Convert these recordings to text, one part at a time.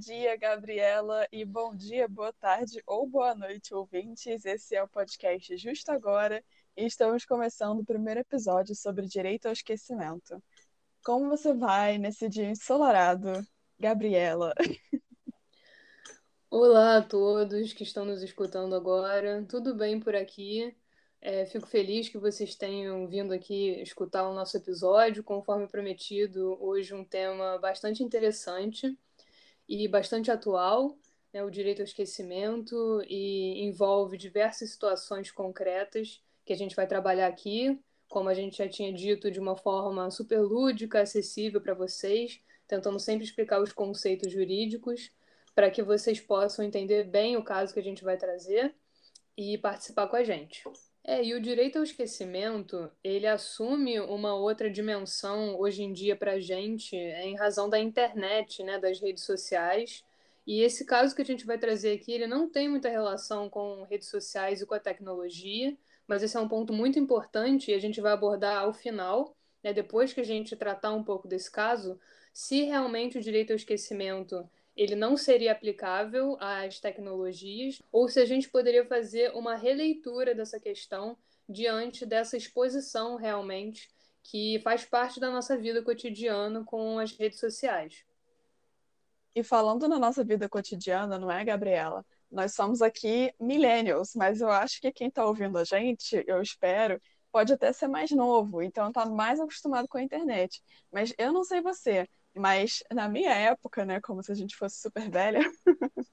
dia, Gabriela, e bom dia, boa tarde ou boa noite, ouvintes. Esse é o podcast Justo Agora e estamos começando o primeiro episódio sobre direito ao esquecimento. Como você vai nesse dia ensolarado, Gabriela? Olá a todos que estão nos escutando agora. Tudo bem por aqui? É, fico feliz que vocês tenham vindo aqui escutar o nosso episódio. Conforme prometido, hoje um tema bastante interessante e bastante atual, né, o direito ao esquecimento, e envolve diversas situações concretas que a gente vai trabalhar aqui, como a gente já tinha dito, de uma forma super lúdica, acessível para vocês, tentando sempre explicar os conceitos jurídicos para que vocês possam entender bem o caso que a gente vai trazer e participar com a gente. É, e o direito ao esquecimento, ele assume uma outra dimensão hoje em dia para a gente, em razão da internet, né, das redes sociais. E esse caso que a gente vai trazer aqui, ele não tem muita relação com redes sociais e com a tecnologia, mas esse é um ponto muito importante e a gente vai abordar ao final, né, depois que a gente tratar um pouco desse caso, se realmente o direito ao esquecimento ele não seria aplicável às tecnologias, ou se a gente poderia fazer uma releitura dessa questão diante dessa exposição realmente que faz parte da nossa vida cotidiana com as redes sociais. E falando na nossa vida cotidiana, não é, Gabriela? Nós somos aqui millennials, mas eu acho que quem está ouvindo a gente, eu espero, pode até ser mais novo, então está mais acostumado com a internet. Mas eu não sei você, mas na minha época, né, como se a gente fosse super velha,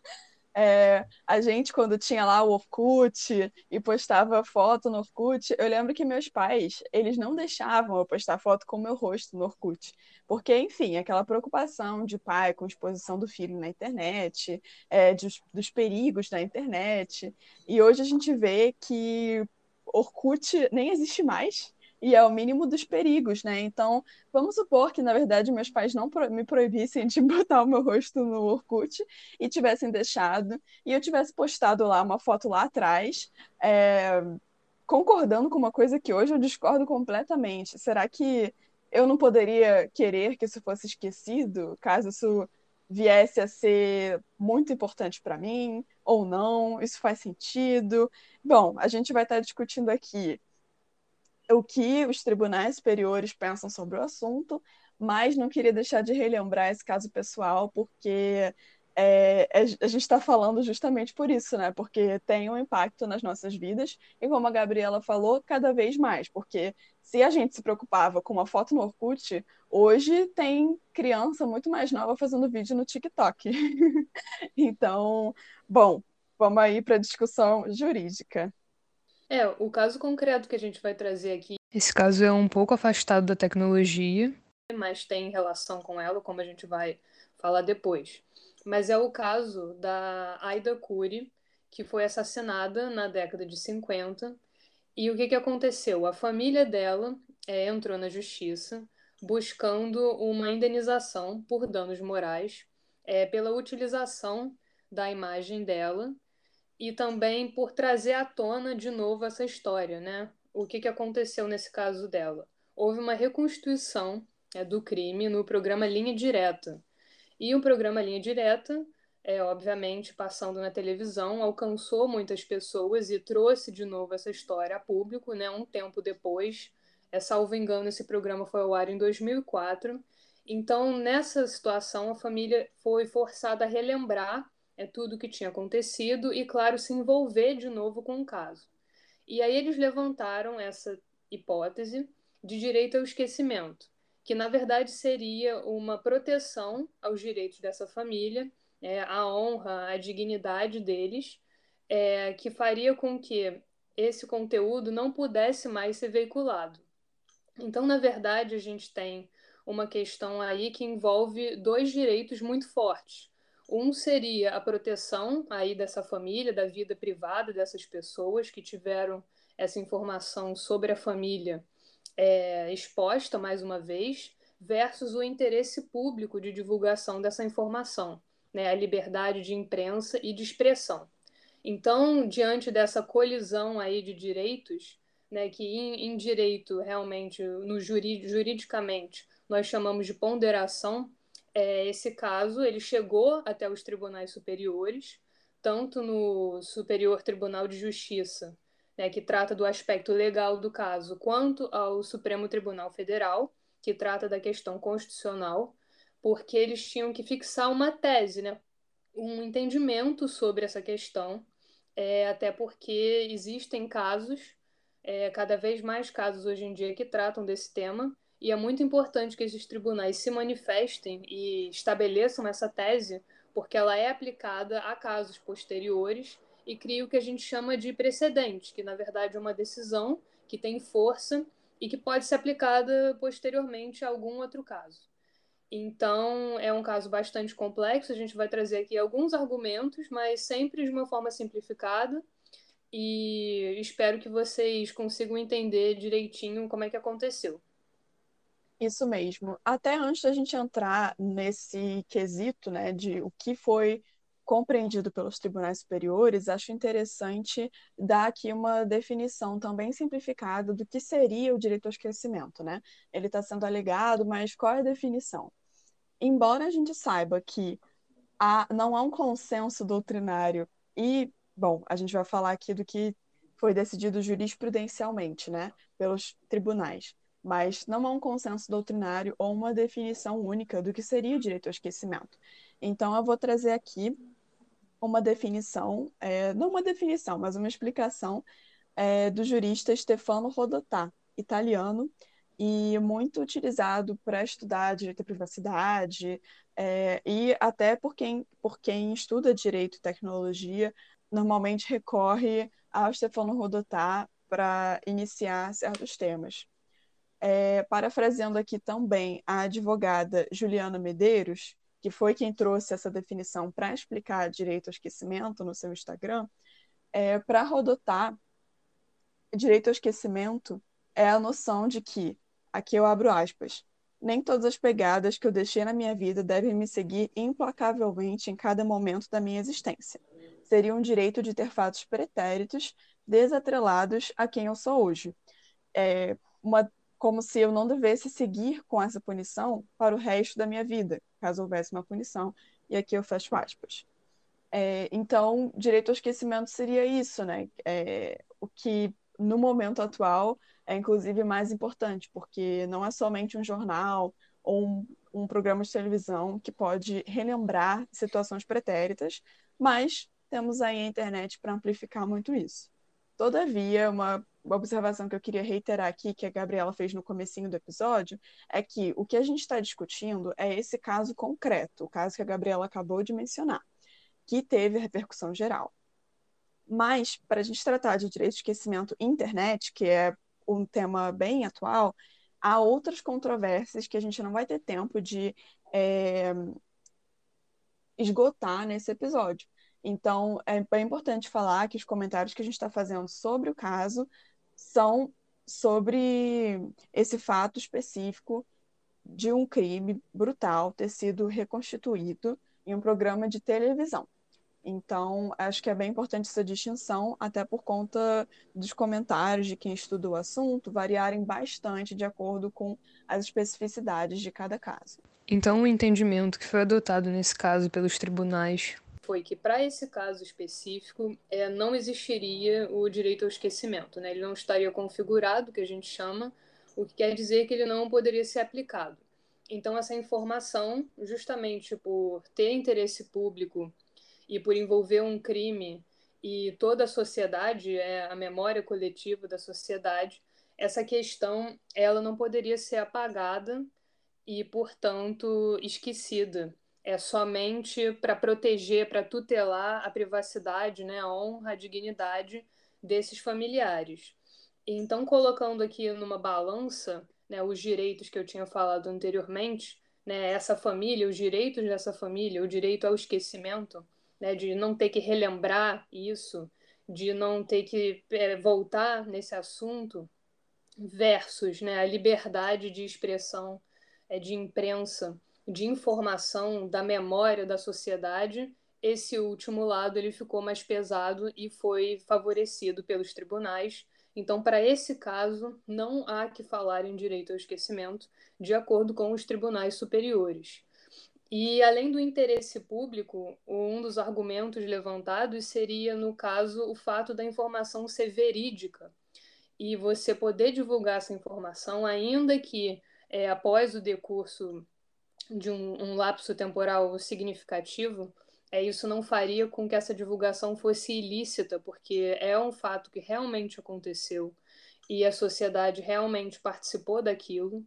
é, a gente, quando tinha lá o Orkut e postava foto no Orkut, eu lembro que meus pais, eles não deixavam eu postar foto com o meu rosto no Orkut. Porque, enfim, aquela preocupação de pai com exposição do filho na internet, é, dos, dos perigos da internet. E hoje a gente vê que Orkut nem existe mais, e é o mínimo dos perigos, né? Então, vamos supor que, na verdade, meus pais não me proibissem de botar o meu rosto no Orkut e tivessem deixado, e eu tivesse postado lá uma foto lá atrás, é, concordando com uma coisa que hoje eu discordo completamente. Será que eu não poderia querer que isso fosse esquecido, caso isso viesse a ser muito importante para mim ou não? Isso faz sentido? Bom, a gente vai estar discutindo aqui o que os tribunais superiores pensam sobre o assunto, mas não queria deixar de relembrar esse caso pessoal, porque é, é a gente está falando justamente por isso, né? Porque tem um impacto nas nossas vidas, e como a Gabriela falou, cada vez mais, porque se a gente se preocupava com uma foto no Orkut, hoje tem criança muito mais nova fazendo vídeo no TikTok. então, bom, vamos aí para a discussão jurídica. É, o caso concreto que a gente vai trazer aqui. Esse caso é um pouco afastado da tecnologia, mas tem relação com ela, como a gente vai falar depois. Mas é o caso da Aida Cury, que foi assassinada na década de 50. E o que, que aconteceu? A família dela é, entrou na justiça buscando uma indenização por danos morais é, pela utilização da imagem dela e também por trazer à tona de novo essa história, né? O que, que aconteceu nesse caso dela? Houve uma reconstituição é, do crime no programa Linha Direta. E o programa Linha Direta, é, obviamente, passando na televisão, alcançou muitas pessoas e trouxe de novo essa história a público, né? Um tempo depois, é, salvo engano, esse programa foi ao ar em 2004. Então, nessa situação, a família foi forçada a relembrar é tudo o que tinha acontecido e, claro, se envolver de novo com o caso. E aí eles levantaram essa hipótese de direito ao esquecimento, que na verdade seria uma proteção aos direitos dessa família, é, a honra, a dignidade deles, é, que faria com que esse conteúdo não pudesse mais ser veiculado. Então, na verdade, a gente tem uma questão aí que envolve dois direitos muito fortes. Um seria a proteção aí dessa família, da vida privada dessas pessoas que tiveram essa informação sobre a família é, exposta mais uma vez, versus o interesse público de divulgação dessa informação, né, a liberdade de imprensa e de expressão. Então, diante dessa colisão aí de direitos, né, que em, em direito realmente, no jurid, juridicamente, nós chamamos de ponderação, é, esse caso ele chegou até os tribunais superiores, tanto no Superior Tribunal de Justiça, né, que trata do aspecto legal do caso, quanto ao Supremo Tribunal Federal, que trata da questão constitucional, porque eles tinham que fixar uma tese, né, um entendimento sobre essa questão, é, até porque existem casos, é, cada vez mais casos hoje em dia que tratam desse tema, e é muito importante que esses tribunais se manifestem e estabeleçam essa tese, porque ela é aplicada a casos posteriores e cria o que a gente chama de precedente, que na verdade é uma decisão que tem força e que pode ser aplicada posteriormente a algum outro caso. Então, é um caso bastante complexo. A gente vai trazer aqui alguns argumentos, mas sempre de uma forma simplificada. E espero que vocês consigam entender direitinho como é que aconteceu. Isso mesmo. Até antes da gente entrar nesse quesito, né, de o que foi compreendido pelos tribunais superiores, acho interessante dar aqui uma definição também simplificada do que seria o direito ao esquecimento, né? Ele está sendo alegado, mas qual é a definição? Embora a gente saiba que há, não há um consenso doutrinário e, bom, a gente vai falar aqui do que foi decidido jurisprudencialmente, né, pelos tribunais mas não há um consenso doutrinário ou uma definição única do que seria o direito ao esquecimento. Então, eu vou trazer aqui uma definição, é, não uma definição, mas uma explicação é, do jurista Stefano Rodotà, italiano, e muito utilizado para estudar direito à privacidade, é, e até por quem, por quem estuda direito e tecnologia, normalmente recorre ao Stefano Rodotà para iniciar certos temas. É, parafraseando aqui também a advogada Juliana Medeiros, que foi quem trouxe essa definição para explicar direito ao esquecimento no seu Instagram, é, para rodotar, direito ao esquecimento é a noção de que, aqui eu abro aspas, nem todas as pegadas que eu deixei na minha vida devem me seguir implacavelmente em cada momento da minha existência. Seria um direito de ter fatos pretéritos desatrelados a quem eu sou hoje. É uma como se eu não devesse seguir com essa punição para o resto da minha vida, caso houvesse uma punição. E aqui eu fecho aspas. É, então, direito ao esquecimento seria isso, né? É, o que no momento atual é inclusive mais importante, porque não é somente um jornal ou um, um programa de televisão que pode relembrar situações pretéritas, mas temos aí a internet para amplificar muito isso. Todavia, uma observação que eu queria reiterar aqui, que a Gabriela fez no comecinho do episódio, é que o que a gente está discutindo é esse caso concreto, o caso que a Gabriela acabou de mencionar, que teve repercussão geral. Mas, para a gente tratar de direito de esquecimento internet, que é um tema bem atual, há outras controvérsias que a gente não vai ter tempo de é, esgotar nesse episódio. Então, é bem importante falar que os comentários que a gente está fazendo sobre o caso são sobre esse fato específico de um crime brutal ter sido reconstituído em um programa de televisão. Então, acho que é bem importante essa distinção, até por conta dos comentários de quem estuda o assunto variarem bastante de acordo com as especificidades de cada caso. Então, o entendimento que foi adotado nesse caso pelos tribunais foi que para esse caso específico é, não existiria o direito ao esquecimento, né? ele não estaria configurado, que a gente chama, o que quer dizer que ele não poderia ser aplicado. Então, essa informação, justamente por ter interesse público e por envolver um crime e toda a sociedade, é a memória coletiva da sociedade, essa questão ela não poderia ser apagada e, portanto, esquecida é somente para proteger, para tutelar a privacidade, né, a honra, a dignidade desses familiares. Então, colocando aqui numa balança né, os direitos que eu tinha falado anteriormente, né, essa família, os direitos dessa família, o direito ao esquecimento, né, de não ter que relembrar isso, de não ter que é, voltar nesse assunto, versus né, a liberdade de expressão é, de imprensa de informação da memória da sociedade, esse último lado ele ficou mais pesado e foi favorecido pelos tribunais. Então, para esse caso, não há que falar em direito ao esquecimento, de acordo com os tribunais superiores. E, além do interesse público, um dos argumentos levantados seria, no caso, o fato da informação ser verídica e você poder divulgar essa informação, ainda que é, após o decurso de um, um lapso temporal significativo, é, isso não faria com que essa divulgação fosse ilícita, porque é um fato que realmente aconteceu e a sociedade realmente participou daquilo.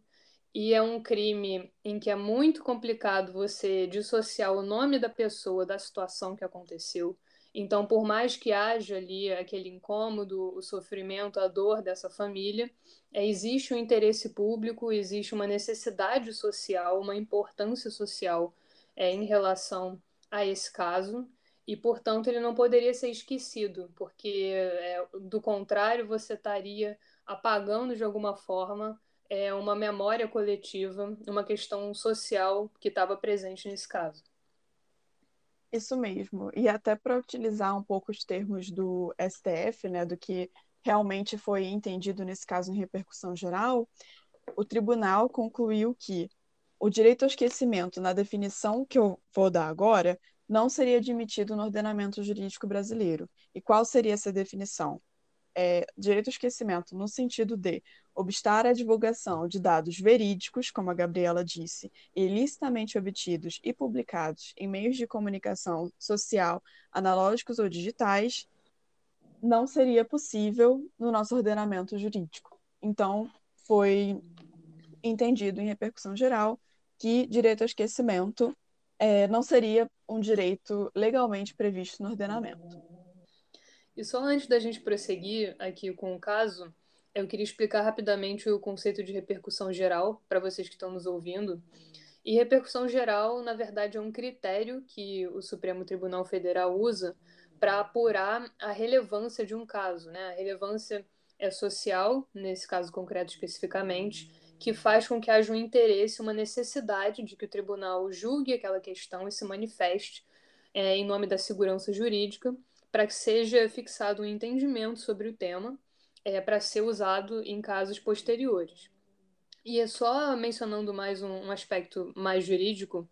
E é um crime em que é muito complicado você dissociar o nome da pessoa da situação que aconteceu. Então, por mais que haja ali aquele incômodo, o sofrimento, a dor dessa família, é, existe um interesse público, existe uma necessidade social, uma importância social é, em relação a esse caso, e, portanto, ele não poderia ser esquecido, porque, é, do contrário, você estaria apagando de alguma forma é, uma memória coletiva, uma questão social que estava presente nesse caso. Isso mesmo. E até para utilizar um pouco os termos do STF, né, do que realmente foi entendido nesse caso em repercussão geral, o tribunal concluiu que o direito ao esquecimento, na definição que eu vou dar agora, não seria admitido no ordenamento jurídico brasileiro. E qual seria essa definição? É, direito ao esquecimento no sentido de obstar a divulgação de dados verídicos, como a Gabriela disse, ilicitamente obtidos e publicados em meios de comunicação social, analógicos ou digitais, não seria possível no nosso ordenamento jurídico. Então, foi entendido em repercussão geral que direito ao esquecimento é, não seria um direito legalmente previsto no ordenamento. E só antes da gente prosseguir aqui com o caso, eu queria explicar rapidamente o conceito de repercussão geral para vocês que estão nos ouvindo. E repercussão geral, na verdade, é um critério que o Supremo Tribunal Federal usa para apurar a relevância de um caso. Né? A relevância é social, nesse caso concreto especificamente, que faz com que haja um interesse, uma necessidade de que o tribunal julgue aquela questão e se manifeste é, em nome da segurança jurídica para que seja fixado um entendimento sobre o tema é, para ser usado em casos posteriores. E é só mencionando mais um, um aspecto mais jurídico,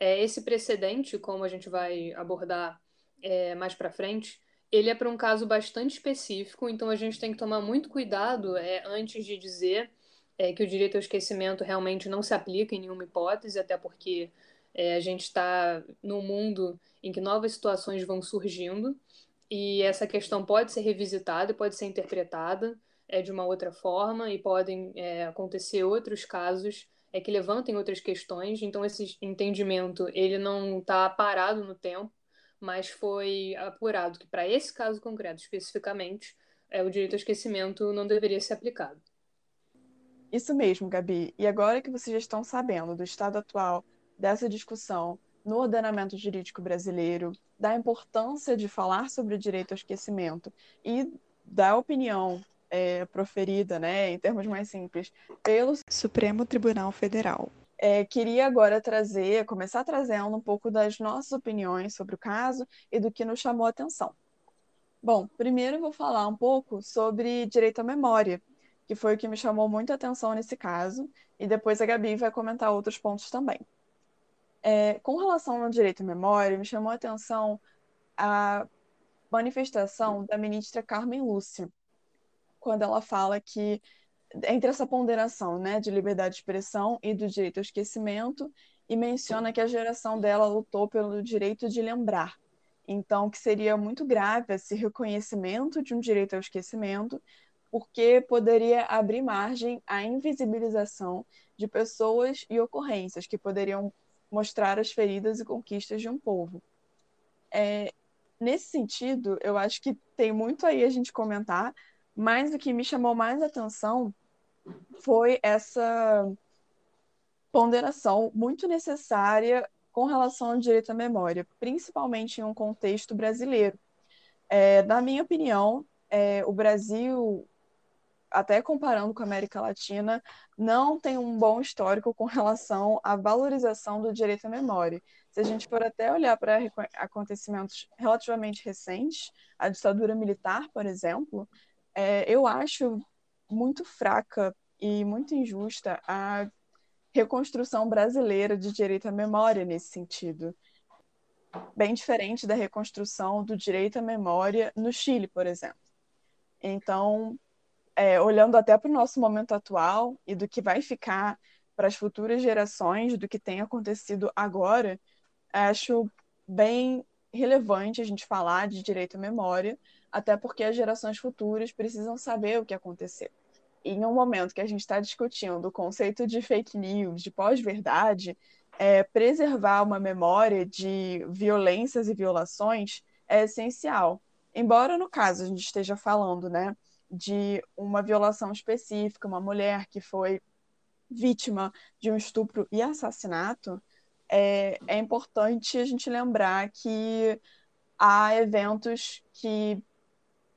é, esse precedente, como a gente vai abordar é, mais para frente, ele é para um caso bastante específico, então a gente tem que tomar muito cuidado é, antes de dizer é, que o direito ao esquecimento realmente não se aplica em nenhuma hipótese, até porque é, a gente está num mundo em que novas situações vão surgindo e essa questão pode ser revisitada, pode ser interpretada é, de uma outra forma e podem é, acontecer outros casos é, que levantem outras questões. Então esse entendimento ele não está parado no tempo, mas foi apurado que para esse caso concreto especificamente é, o direito ao esquecimento não deveria ser aplicado. Isso mesmo, Gabi. E agora que vocês já estão sabendo do estado atual dessa discussão no ordenamento jurídico brasileiro, da importância de falar sobre o direito ao esquecimento e da opinião é, proferida, né, em termos mais simples, pelo Supremo Tribunal Federal. É, queria agora trazer, começar trazendo um pouco das nossas opiniões sobre o caso e do que nos chamou a atenção. Bom, primeiro vou falar um pouco sobre direito à memória, que foi o que me chamou muito a atenção nesse caso, e depois a Gabi vai comentar outros pontos também. É, com relação ao direito à memória, me chamou a atenção a manifestação da ministra Carmen Lúcia, quando ela fala que entre essa ponderação né, de liberdade de expressão e do direito ao esquecimento, e menciona que a geração dela lutou pelo direito de lembrar. Então, que seria muito grave esse reconhecimento de um direito ao esquecimento, porque poderia abrir margem à invisibilização de pessoas e ocorrências que poderiam mostrar as feridas e conquistas de um povo. É, nesse sentido, eu acho que tem muito aí a gente comentar, mas o que me chamou mais atenção foi essa ponderação muito necessária com relação ao direito à memória, principalmente em um contexto brasileiro. É, na minha opinião, é, o Brasil até comparando com a América Latina, não tem um bom histórico com relação à valorização do direito à memória. Se a gente for até olhar para acontecimentos relativamente recentes, a ditadura militar, por exemplo, é, eu acho muito fraca e muito injusta a reconstrução brasileira de direito à memória nesse sentido. Bem diferente da reconstrução do direito à memória no Chile, por exemplo. Então, é, olhando até para o nosso momento atual e do que vai ficar para as futuras gerações, do que tem acontecido agora, acho bem relevante a gente falar de direito à memória, até porque as gerações futuras precisam saber o que aconteceu. E em um momento que a gente está discutindo o conceito de fake news, de pós-verdade, é, preservar uma memória de violências e violações é essencial. Embora no caso a gente esteja falando, né, de uma violação específica, uma mulher que foi vítima de um estupro e assassinato, é, é importante a gente lembrar que há eventos que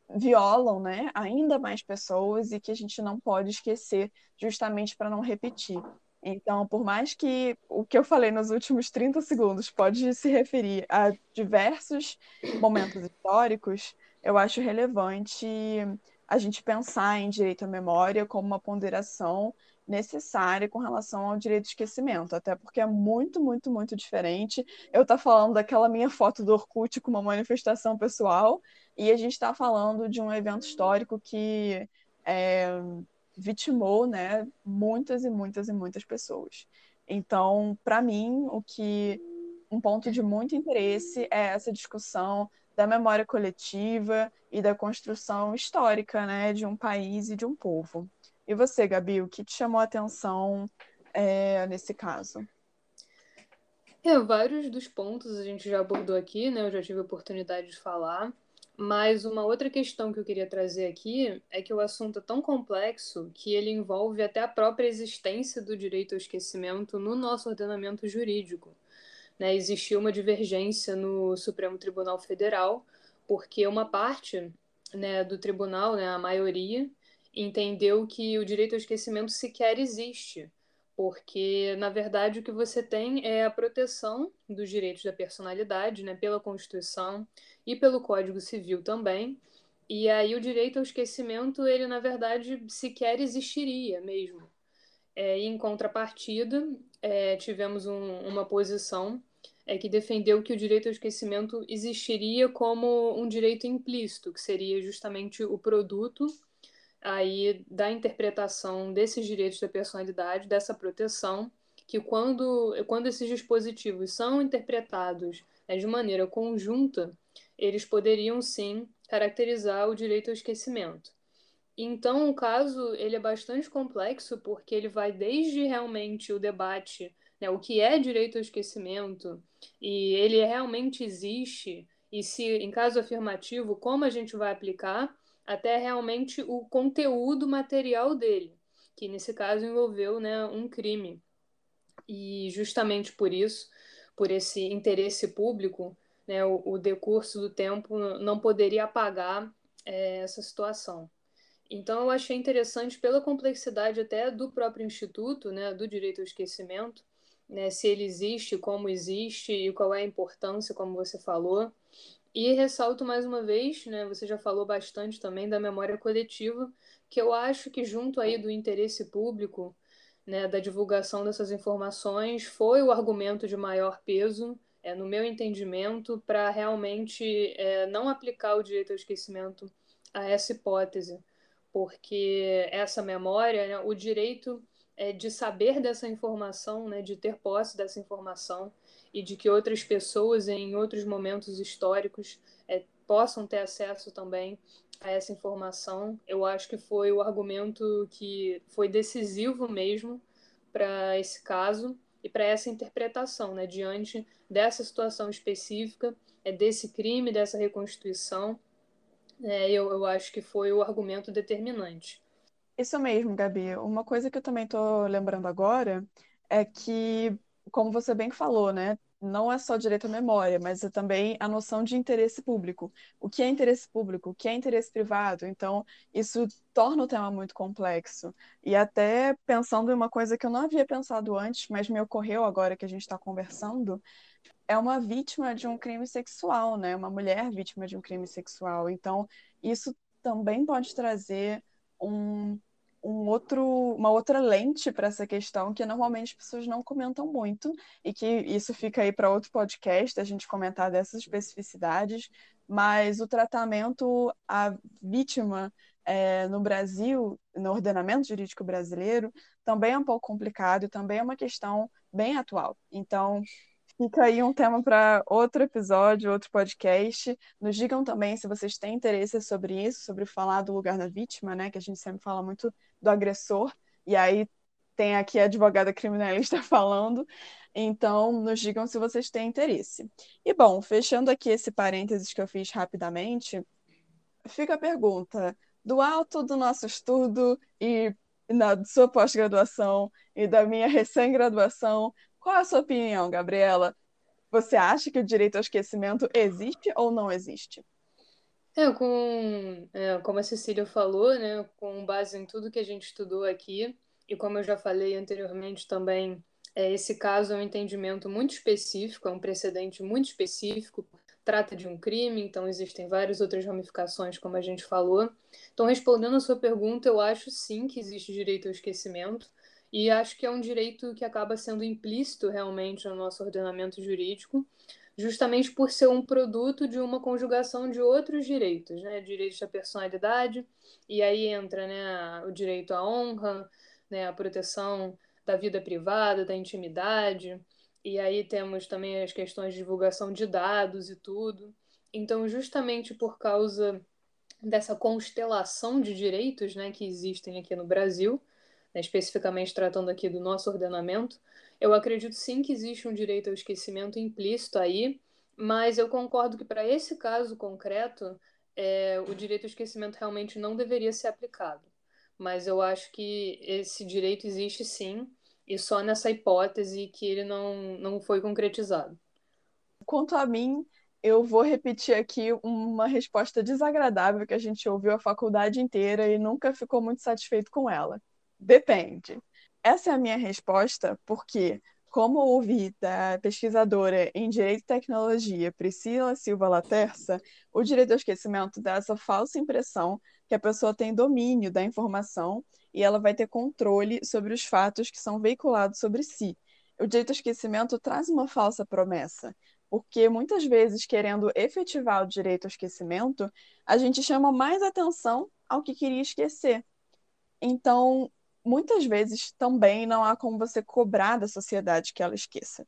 violam né, ainda mais pessoas e que a gente não pode esquecer justamente para não repetir. Então, por mais que o que eu falei nos últimos 30 segundos pode se referir a diversos momentos históricos, eu acho relevante a gente pensar em direito à memória como uma ponderação necessária com relação ao direito de esquecimento, até porque é muito, muito, muito diferente. Eu estar tá falando daquela minha foto do Orkut com uma manifestação pessoal e a gente está falando de um evento histórico que é, vitimou né, muitas e muitas e muitas pessoas. Então, para mim, o que um ponto de muito interesse é essa discussão da memória coletiva e da construção histórica né, de um país e de um povo. E você, Gabi, o que te chamou a atenção é, nesse caso? É, vários dos pontos a gente já abordou aqui, né? Eu já tive a oportunidade de falar. Mas uma outra questão que eu queria trazer aqui é que o assunto é tão complexo que ele envolve até a própria existência do direito ao esquecimento no nosso ordenamento jurídico. Né? Existiu uma divergência no Supremo Tribunal Federal, porque uma parte né, do tribunal, né, a maioria, entendeu que o direito ao esquecimento sequer existe, porque, na verdade, o que você tem é a proteção dos direitos da personalidade né, pela Constituição e pelo Código Civil também. E aí o direito ao esquecimento, ele, na verdade, sequer existiria mesmo. É, em contrapartida, é, tivemos um, uma posição é, que defendeu que o direito ao esquecimento existiria como um direito implícito, que seria justamente o produto aí da interpretação desses direitos da personalidade, dessa proteção, que quando, quando esses dispositivos são interpretados né, de maneira conjunta, eles poderiam sim caracterizar o direito ao esquecimento. Então, o caso ele é bastante complexo porque ele vai desde realmente o debate, né, o que é direito ao esquecimento e ele realmente existe e se em caso afirmativo como a gente vai aplicar, até realmente o conteúdo material dele, que nesse caso envolveu né, um crime. E justamente por isso, por esse interesse público, né, o, o decurso do tempo não poderia apagar é, essa situação. Então, eu achei interessante, pela complexidade até do próprio Instituto, né, do direito ao esquecimento, né, se ele existe, como existe e qual é a importância, como você falou, e ressalto mais uma vez, né, você já falou bastante também da memória coletiva, que eu acho que junto aí do interesse público, né, da divulgação dessas informações, foi o argumento de maior peso, é, no meu entendimento, para realmente é, não aplicar o direito ao esquecimento a essa hipótese, porque essa memória, né, o direito é, de saber dessa informação, né, de ter posse dessa informação, e de que outras pessoas em outros momentos históricos é, possam ter acesso também a essa informação. Eu acho que foi o argumento que foi decisivo mesmo para esse caso e para essa interpretação, né, diante dessa situação específica, é desse crime, dessa reconstituição. É, eu, eu acho que foi o argumento determinante. Isso mesmo, Gabi. Uma coisa que eu também estou lembrando agora é que, como você bem falou, né, não é só direito à memória, mas é também a noção de interesse público. O que é interesse público? O que é interesse privado? Então, isso torna o tema muito complexo. E até pensando em uma coisa que eu não havia pensado antes, mas me ocorreu agora que a gente está conversando, é uma vítima de um crime sexual, né? Uma mulher vítima de um crime sexual. Então, isso também pode trazer um um outro, uma outra lente para essa questão que normalmente as pessoas não comentam muito e que isso fica aí para outro podcast a gente comentar dessas especificidades, mas o tratamento à vítima é, no Brasil, no ordenamento jurídico brasileiro, também é um pouco complicado e também é uma questão bem atual. Então, fica aí um tema para outro episódio, outro podcast. Nos digam também se vocês têm interesse sobre isso, sobre falar do lugar da vítima, né? Que a gente sempre fala muito do agressor, e aí tem aqui a advogada criminalista falando. Então, nos digam se vocês têm interesse. E bom, fechando aqui esse parênteses que eu fiz rapidamente, fica a pergunta: do alto do nosso estudo e na sua pós-graduação e da minha recém-graduação, qual a sua opinião, Gabriela? Você acha que o direito ao esquecimento existe ou não existe? É, com, é, como a Cecília falou, né, com base em tudo que a gente estudou aqui, e como eu já falei anteriormente também, é, esse caso é um entendimento muito específico, é um precedente muito específico, trata de um crime, então existem várias outras ramificações, como a gente falou. Então, respondendo a sua pergunta, eu acho sim que existe direito ao esquecimento, e acho que é um direito que acaba sendo implícito realmente no nosso ordenamento jurídico, justamente por ser um produto de uma conjugação de outros direitos, né? Direito da personalidade, e aí entra né, o direito à honra, né, a proteção da vida privada, da intimidade, e aí temos também as questões de divulgação de dados e tudo. Então, justamente por causa dessa constelação de direitos né, que existem aqui no Brasil, né, especificamente tratando aqui do nosso ordenamento, eu acredito sim que existe um direito ao esquecimento implícito aí, mas eu concordo que para esse caso concreto, é, o direito ao esquecimento realmente não deveria ser aplicado. Mas eu acho que esse direito existe sim, e só nessa hipótese que ele não, não foi concretizado. Quanto a mim, eu vou repetir aqui uma resposta desagradável que a gente ouviu a faculdade inteira e nunca ficou muito satisfeito com ela. Depende. Essa é a minha resposta, porque, como ouvi da pesquisadora em Direito e Tecnologia, Priscila Silva Laterça, o direito ao esquecimento dá essa falsa impressão que a pessoa tem domínio da informação e ela vai ter controle sobre os fatos que são veiculados sobre si. O direito ao esquecimento traz uma falsa promessa, porque muitas vezes, querendo efetivar o direito ao esquecimento, a gente chama mais atenção ao que queria esquecer. Então, muitas vezes também não há como você cobrar da sociedade que ela esqueça.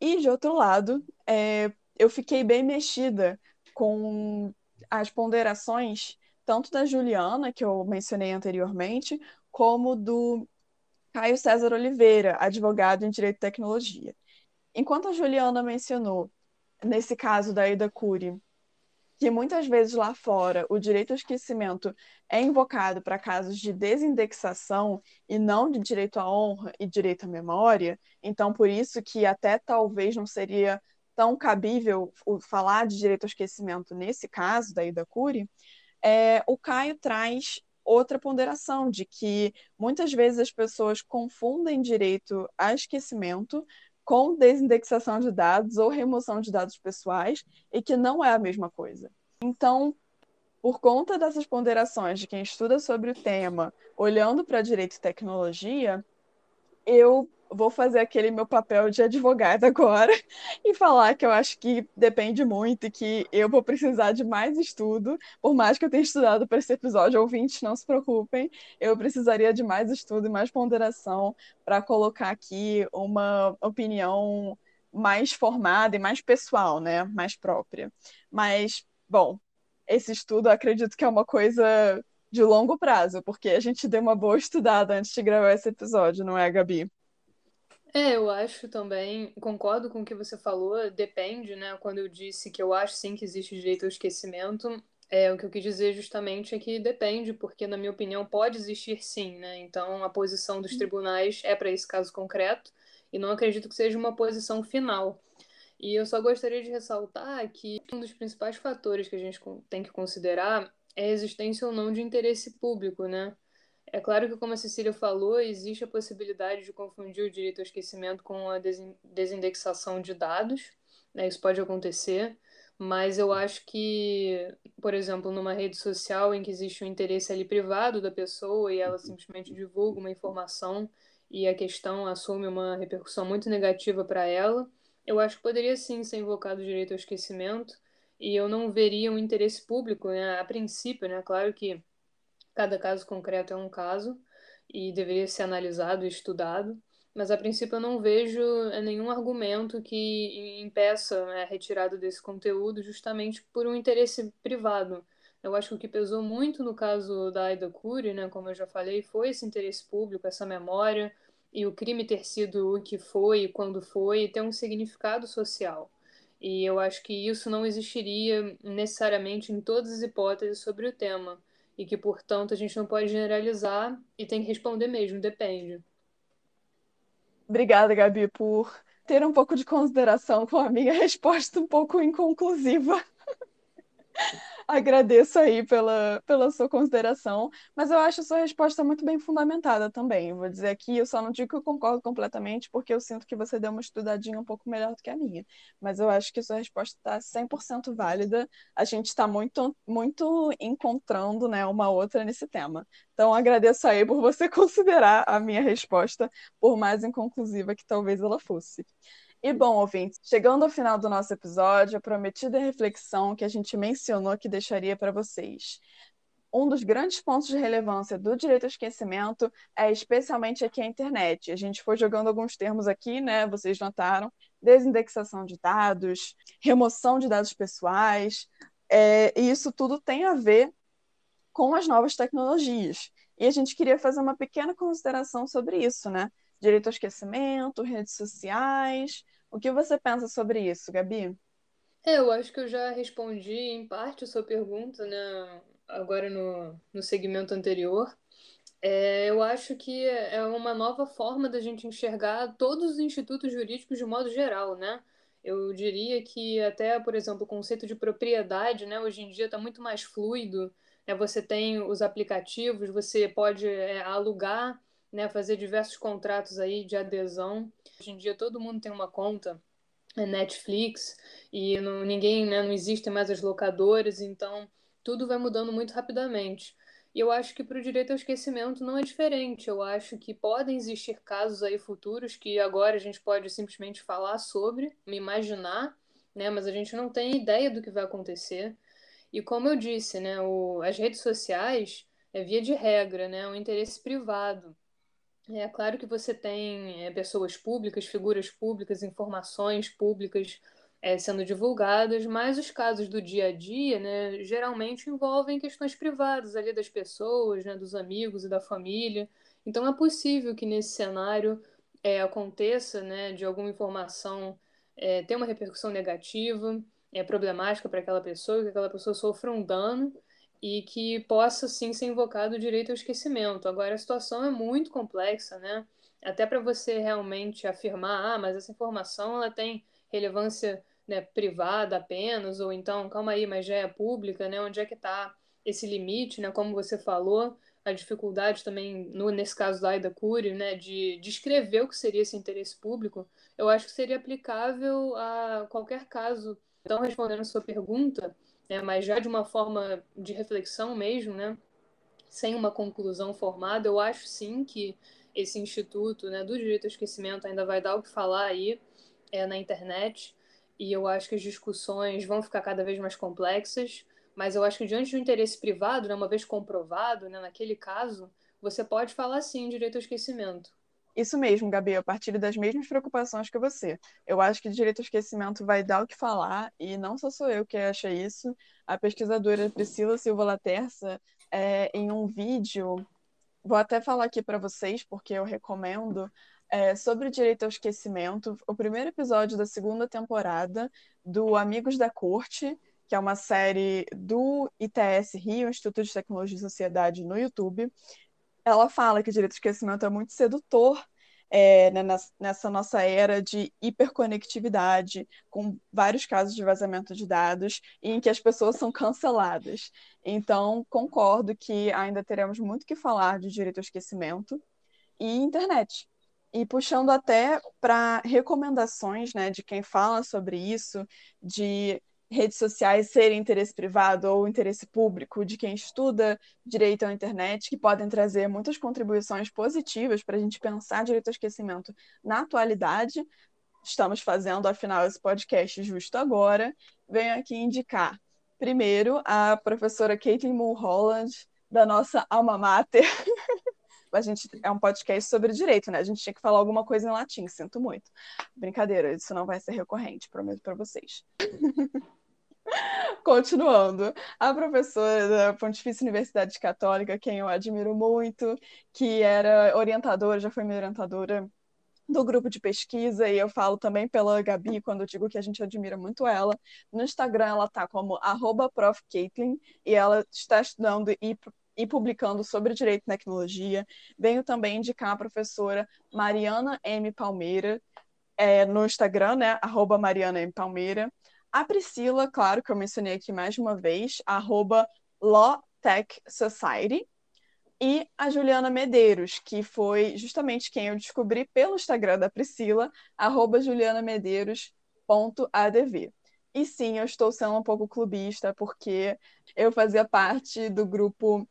E, de outro lado, é, eu fiquei bem mexida com as ponderações, tanto da Juliana, que eu mencionei anteriormente, como do Caio César Oliveira, advogado em Direito e Tecnologia. Enquanto a Juliana mencionou, nesse caso da Ida Cury, que muitas vezes lá fora o direito ao esquecimento é invocado para casos de desindexação e não de direito à honra e direito à memória, então por isso que até talvez não seria tão cabível falar de direito ao esquecimento nesse caso da Ida Cury, é, o Caio traz outra ponderação de que muitas vezes as pessoas confundem direito a esquecimento com desindexação de dados ou remoção de dados pessoais e que não é a mesma coisa. Então, por conta dessas ponderações de quem estuda sobre o tema, olhando para direito e tecnologia, eu vou fazer aquele meu papel de advogada agora e falar que eu acho que depende muito e que eu vou precisar de mais estudo, por mais que eu tenha estudado para esse episódio, ouvintes, não se preocupem, eu precisaria de mais estudo e mais ponderação para colocar aqui uma opinião mais formada e mais pessoal, né, mais própria. Mas, bom, esse estudo acredito que é uma coisa de longo prazo, porque a gente deu uma boa estudada antes de gravar esse episódio, não é, Gabi? É, eu acho também, concordo com o que você falou, depende, né? Quando eu disse que eu acho sim que existe direito ao esquecimento, é, o que eu quis dizer justamente é que depende, porque, na minha opinião, pode existir sim, né? Então, a posição dos tribunais é para esse caso concreto, e não acredito que seja uma posição final. E eu só gostaria de ressaltar que um dos principais fatores que a gente tem que considerar é a existência ou não de interesse público, né? É claro que, como a Cecília falou, existe a possibilidade de confundir o direito ao esquecimento com a desindexação de dados, né? isso pode acontecer, mas eu acho que, por exemplo, numa rede social em que existe um interesse ali privado da pessoa e ela simplesmente divulga uma informação e a questão assume uma repercussão muito negativa para ela, eu acho que poderia sim ser invocado o direito ao esquecimento e eu não veria um interesse público, né, a princípio, né, claro que cada caso concreto é um caso e deveria ser analisado e estudado, mas a princípio eu não vejo é, nenhum argumento que impeça né, a retirada desse conteúdo justamente por um interesse privado. Eu acho que o que pesou muito no caso da Aida Cury, né, como eu já falei, foi esse interesse público, essa memória, e o crime ter sido o que foi, quando foi, ter um significado social. E eu acho que isso não existiria necessariamente em todas as hipóteses sobre o tema, e que, portanto, a gente não pode generalizar e tem que responder mesmo, depende. Obrigada, Gabi, por ter um pouco de consideração com a minha resposta um pouco inconclusiva. Agradeço aí pela, pela sua consideração, mas eu acho a sua resposta muito bem fundamentada também. Vou dizer aqui, eu só não digo que eu concordo completamente, porque eu sinto que você deu uma estudadinha um pouco melhor do que a minha. Mas eu acho que a sua resposta está 100% válida. A gente está muito, muito encontrando né, uma outra nesse tema. Então, agradeço aí por você considerar a minha resposta, por mais inconclusiva que talvez ela fosse. E bom, ouvintes, chegando ao final do nosso episódio, a prometida reflexão que a gente mencionou que deixaria para vocês. Um dos grandes pontos de relevância do direito ao esquecimento é especialmente aqui a internet. A gente foi jogando alguns termos aqui, né? Vocês notaram: desindexação de dados, remoção de dados pessoais, é, e isso tudo tem a ver com as novas tecnologias. E a gente queria fazer uma pequena consideração sobre isso, né? Direito ao esquecimento, redes sociais, o que você pensa sobre isso, Gabi? Eu acho que eu já respondi em parte a sua pergunta, né? Agora no, no segmento anterior. É, eu acho que é uma nova forma da gente enxergar todos os institutos jurídicos de modo geral, né? Eu diria que até, por exemplo, o conceito de propriedade, né? Hoje em dia está muito mais fluido. Né? Você tem os aplicativos, você pode é, alugar, né? Fazer diversos contratos aí de adesão. Hoje em dia todo mundo tem uma conta é, Netflix e não, ninguém, né, não existem mais as locadoras, então tudo vai mudando muito rapidamente. E eu acho que para o direito ao esquecimento não é diferente. Eu acho que podem existir casos aí futuros que agora a gente pode simplesmente falar sobre, me imaginar, né, mas a gente não tem ideia do que vai acontecer. E como eu disse, né, o, as redes sociais é via de regra, né, um interesse privado. É claro que você tem é, pessoas públicas, figuras públicas, informações públicas é, sendo divulgadas, mas os casos do dia a dia, né, geralmente envolvem questões privadas ali das pessoas, né, dos amigos e da família. Então é possível que nesse cenário é, aconteça, né, de alguma informação é, ter uma repercussão negativa, é problemática para aquela pessoa, que aquela pessoa sofra um dano e que possa sim ser invocado o direito ao esquecimento. Agora a situação é muito complexa, né? Até para você realmente afirmar, ah, mas essa informação ela tem relevância né, privada apenas, ou então, calma aí, mas já é pública, né? Onde é que está esse limite, né? Como você falou, a dificuldade também, no, nesse caso da Aida Cury, né, de descrever o que seria esse interesse público, eu acho que seria aplicável a qualquer caso. Então, respondendo a sua pergunta, né, mas já de uma forma de reflexão mesmo, né, sem uma conclusão formada, eu acho sim que esse instituto né, do direito ao esquecimento ainda vai dar o que falar aí é, na internet, e eu acho que as discussões vão ficar cada vez mais complexas, mas eu acho que diante do interesse privado, né, uma vez comprovado, né, naquele caso, você pode falar sim direito ao esquecimento. Isso mesmo, Gabi, eu partilho das mesmas preocupações que você. Eu acho que direito ao esquecimento vai dar o que falar, e não só sou eu que acha isso. A pesquisadora Priscila Silva Laterça, é, em um vídeo, vou até falar aqui para vocês, porque eu recomendo, é, sobre direito ao esquecimento, o primeiro episódio da segunda temporada do Amigos da Corte, que é uma série do ITS Rio, Instituto de Tecnologia e Sociedade, no YouTube ela fala que o direito de esquecimento é muito sedutor é, né, nessa nossa era de hiperconectividade, com vários casos de vazamento de dados, em que as pessoas são canceladas. Então, concordo que ainda teremos muito que falar de direito ao esquecimento e internet. E puxando até para recomendações né, de quem fala sobre isso, de redes sociais serem interesse privado ou interesse público de quem estuda direito à internet, que podem trazer muitas contribuições positivas para a gente pensar direito ao esquecimento na atualidade. Estamos fazendo, afinal, esse podcast justo agora. Venho aqui indicar, primeiro, a professora Caitlin Mulholland, da nossa alma mater. a gente é um podcast sobre direito, né? A gente tinha que falar alguma coisa em latim, sinto muito. Brincadeira, isso não vai ser recorrente, prometo para vocês. Continuando, a professora da Pontifícia Universidade Católica, quem eu admiro muito, que era orientadora, já foi minha orientadora do grupo de pesquisa, e eu falo também pela Gabi quando digo que a gente admira muito ela. No Instagram ela tá como arroba e ela está estudando e, e publicando sobre direito e tecnologia. Venho também indicar a professora Mariana M. Palmeira, é, no Instagram, né, arroba Mariana M. Palmeira. A Priscila, claro, que eu mencionei aqui mais uma vez, arroba Society. E a Juliana Medeiros, que foi justamente quem eu descobri pelo Instagram da Priscila, arroba julianamedeiros.adv. E sim, eu estou sendo um pouco clubista, porque eu fazia parte do grupo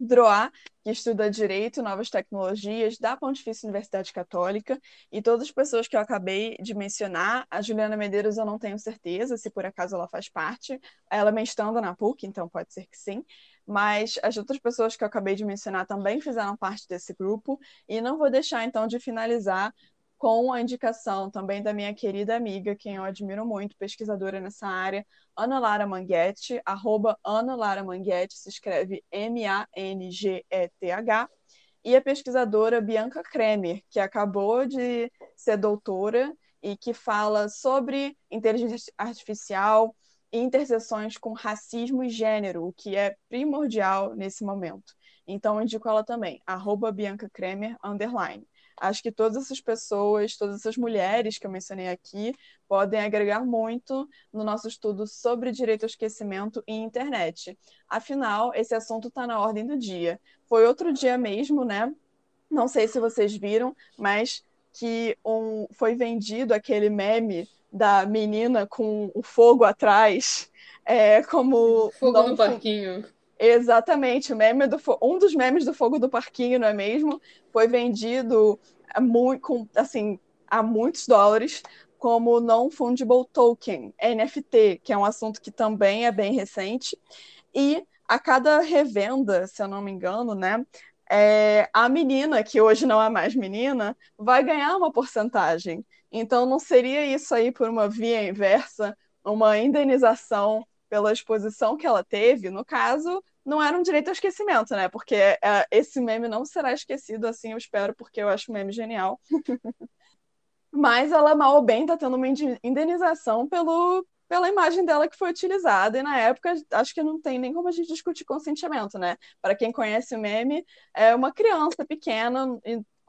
DROA, que estuda Direito Novas Tecnologias da Pontifícia Universidade Católica, e todas as pessoas que eu acabei de mencionar, a Juliana Medeiros eu não tenho certeza se por acaso ela faz parte, ela mestrando na PUC, então pode ser que sim, mas as outras pessoas que eu acabei de mencionar também fizeram parte desse grupo, e não vou deixar então de finalizar com a indicação também da minha querida amiga, quem eu admiro muito, pesquisadora nessa área, Ana Lara Manguete, arroba Ana Lara Manguete, se escreve M-A-N-G-E-T-H, e a pesquisadora Bianca Kremer, que acabou de ser doutora e que fala sobre inteligência artificial e interseções com racismo e gênero, o que é primordial nesse momento. Então, indico ela também, arroba Bianca Kremer, underline. Acho que todas essas pessoas, todas essas mulheres que eu mencionei aqui, podem agregar muito no nosso estudo sobre direito ao esquecimento e internet. Afinal, esse assunto está na ordem do dia. Foi outro dia mesmo, né? Não sei se vocês viram, mas que um, foi vendido aquele meme da menina com o fogo atrás, é, como fogo no parquinho. Exatamente, o meme do um dos memes do fogo do parquinho, não é mesmo? Foi vendido a, muito, com, assim, a muitos dólares como non-fungible token, NFT, que é um assunto que também é bem recente. E a cada revenda, se eu não me engano, né, é, a menina, que hoje não é mais menina, vai ganhar uma porcentagem. Então, não seria isso aí por uma via inversa, uma indenização pela exposição que ela teve? No caso, não era um direito ao esquecimento, né? Porque é, esse meme não será esquecido, assim eu espero, porque eu acho o meme genial. Mas ela, mal ou bem, está tendo uma indenização pelo, pela imagem dela que foi utilizada, e na época acho que não tem nem como a gente discutir consentimento, né? Para quem conhece o meme, é uma criança pequena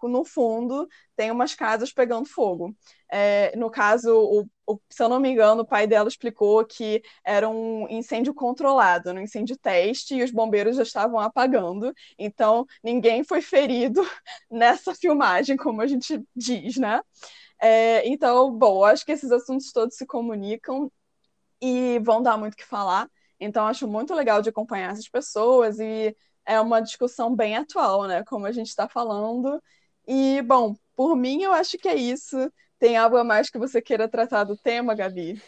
no fundo tem umas casas pegando fogo. É, no caso, o, o, se eu não me engano, o pai dela explicou que era um incêndio controlado, um incêndio teste, e os bombeiros já estavam apagando, então ninguém foi ferido nessa filmagem, como a gente diz, né? É, então, bom, acho que esses assuntos todos se comunicam e vão dar muito o que falar. Então, acho muito legal de acompanhar essas pessoas e é uma discussão bem atual, né? Como a gente está falando. E, bom, por mim, eu acho que é isso. Tem algo a mais que você queira tratar do tema, Gabi?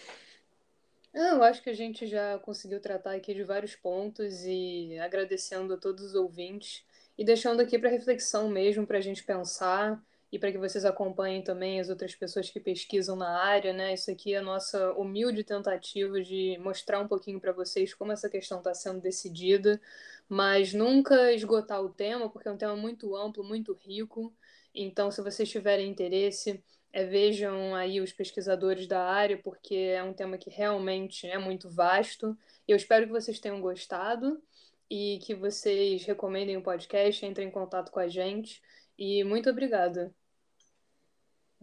Eu acho que a gente já conseguiu tratar aqui de vários pontos e agradecendo a todos os ouvintes e deixando aqui para reflexão mesmo, para a gente pensar e para que vocês acompanhem também as outras pessoas que pesquisam na área, né? Isso aqui é a nossa humilde tentativa de mostrar um pouquinho para vocês como essa questão está sendo decidida, mas nunca esgotar o tema, porque é um tema muito amplo, muito rico. Então, se vocês tiverem interesse, é, vejam aí os pesquisadores da área, porque é um tema que realmente é muito vasto. Eu espero que vocês tenham gostado e que vocês recomendem o podcast, entrem em contato com a gente. E muito obrigada.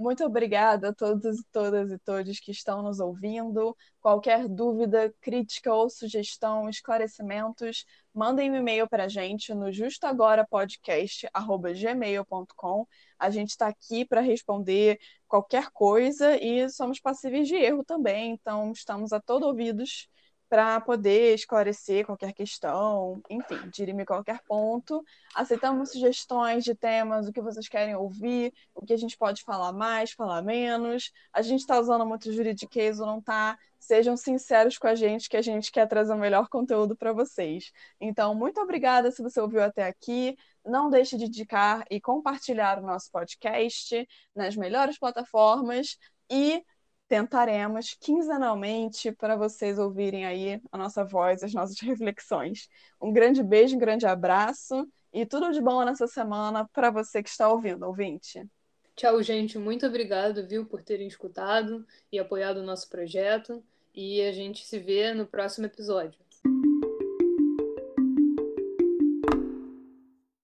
Muito obrigada a todos e todas e todos que estão nos ouvindo. Qualquer dúvida, crítica ou sugestão, esclarecimentos, mandem um e-mail para a gente no justoagorapodcast.gmail.com. A gente está aqui para responder qualquer coisa e somos passíveis de erro também, então estamos a todo ouvidos para poder esclarecer qualquer questão, enfim, dirimir qualquer ponto. Aceitamos sugestões de temas, o que vocês querem ouvir, o que a gente pode falar mais, falar menos. A gente está usando muito juridiquês ou não está? Sejam sinceros com a gente, que a gente quer trazer o melhor conteúdo para vocês. Então, muito obrigada se você ouviu até aqui. Não deixe de indicar e compartilhar o nosso podcast nas melhores plataformas e tentaremos quinzenalmente para vocês ouvirem aí a nossa voz, as nossas reflexões. Um grande beijo, um grande abraço e tudo de bom nessa semana para você que está ouvindo, ouvinte. Tchau, gente. Muito obrigado, viu, por terem escutado e apoiado o nosso projeto. E a gente se vê no próximo episódio.